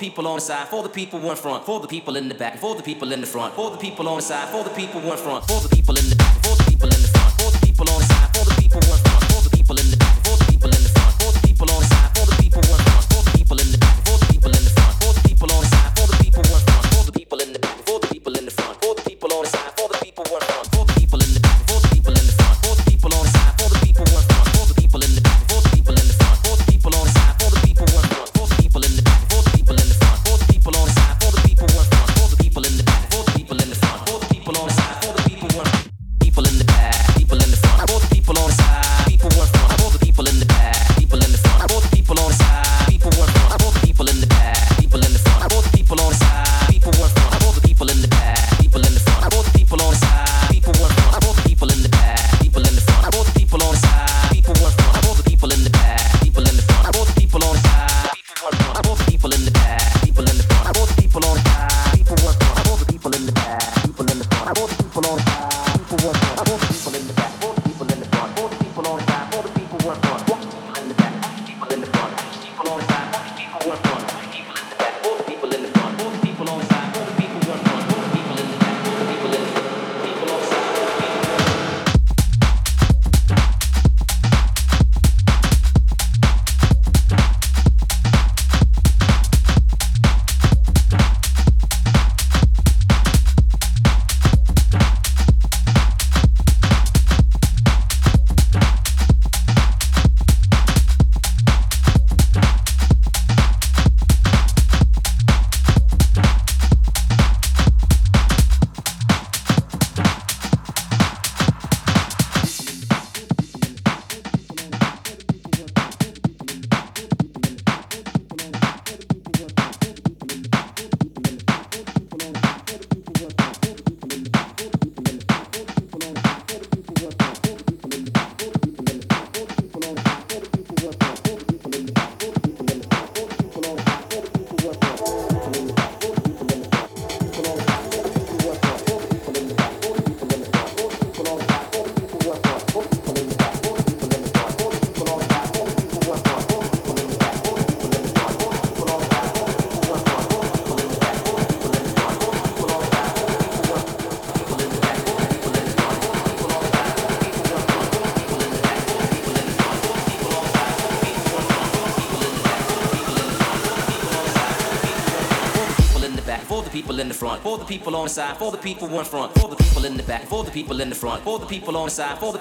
people on the side, for the people in front, for the people in the back, for the people in the front, for the people on the side, for the people in front, for the people in the the people in the front, for the people on the side, for the people in front, for the people in the back, for the people in the front, for the people on the side, for the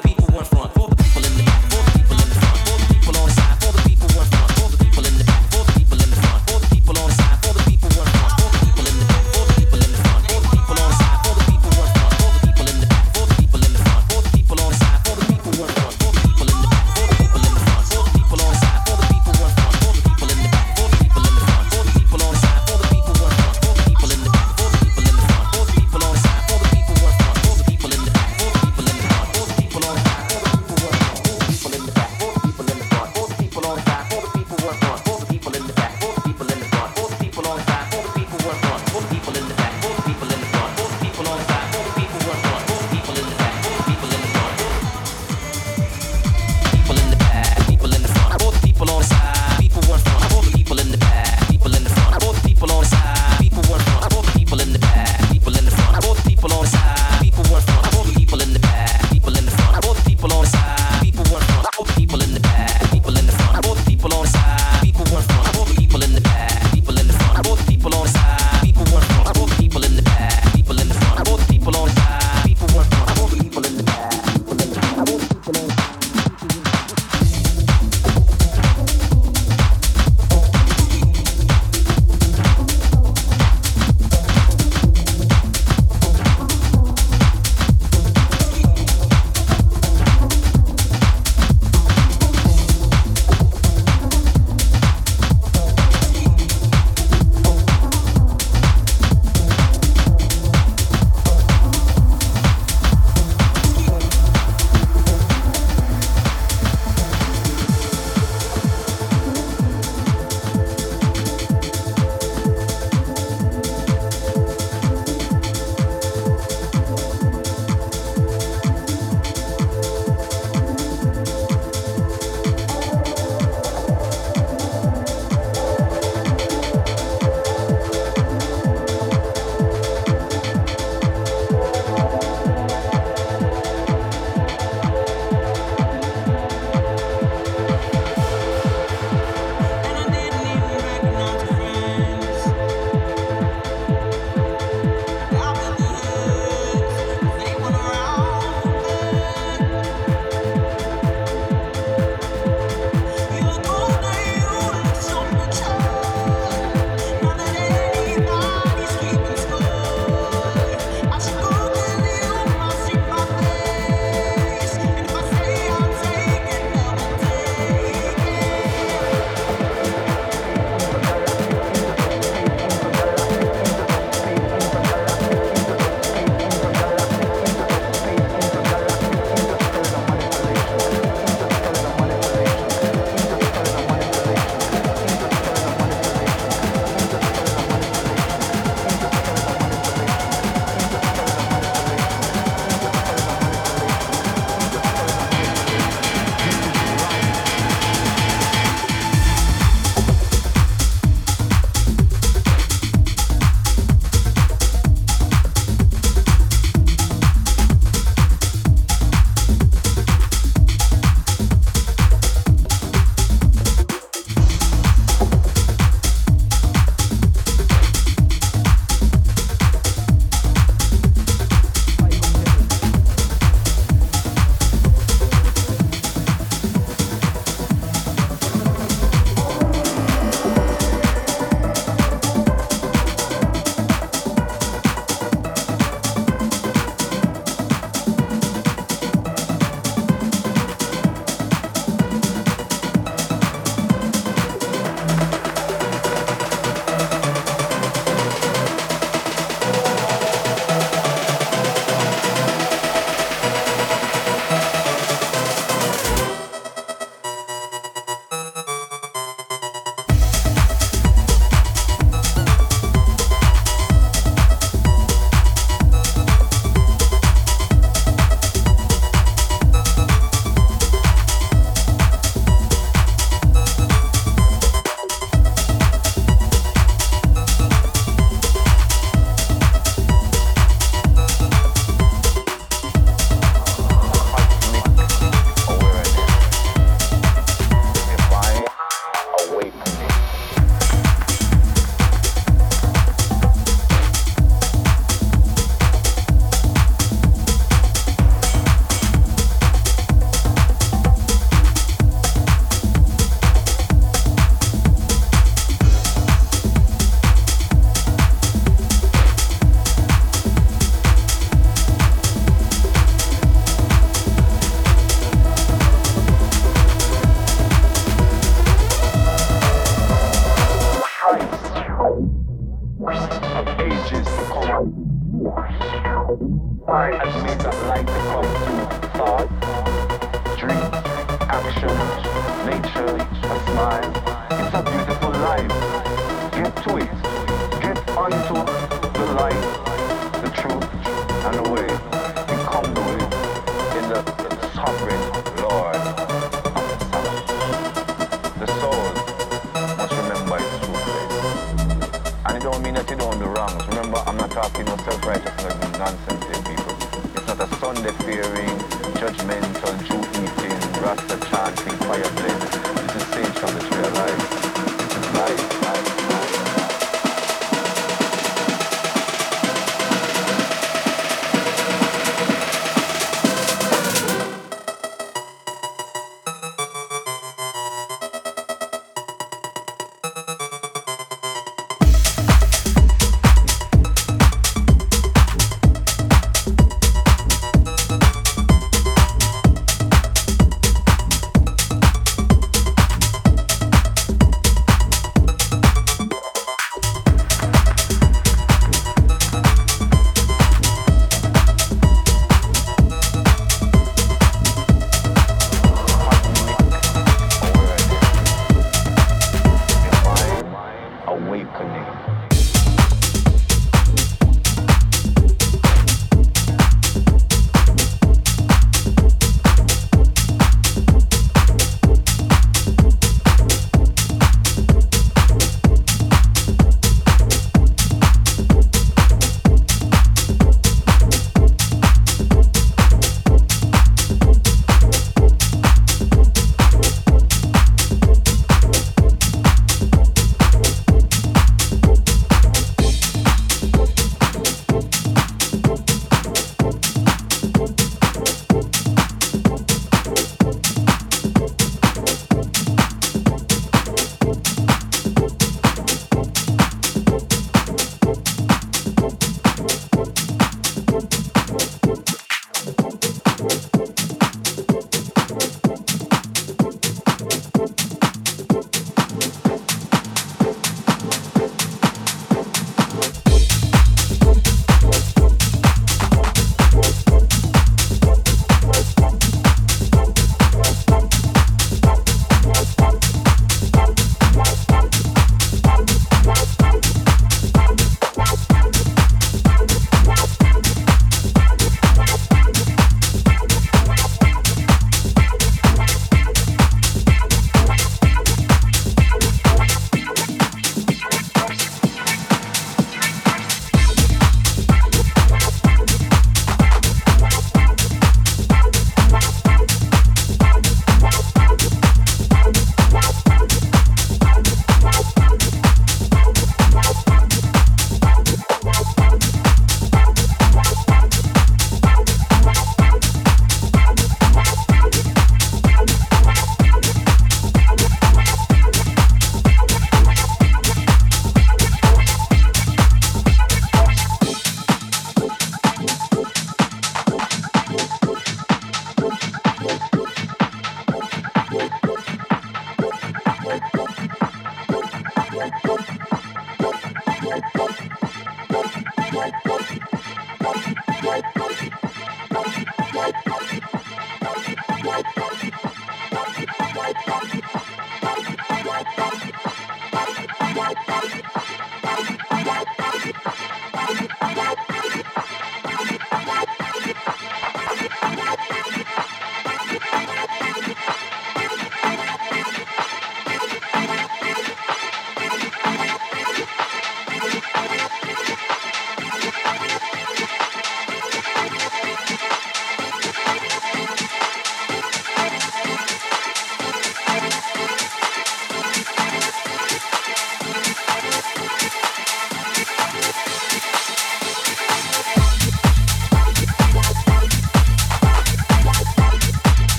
Remember, I'm not talking about self-righteousness and nonsense here, people. It's not a Sunday-fearing, judgmental, Jew-eating, Rasta chanting, fire blend. This is sage from the tree of life. This is life.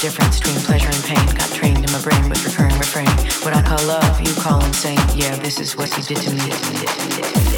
Difference between pleasure and pain. Got trained in my brain with recurring refrain. What I call love, you call insane. Yeah, this is what you did to me.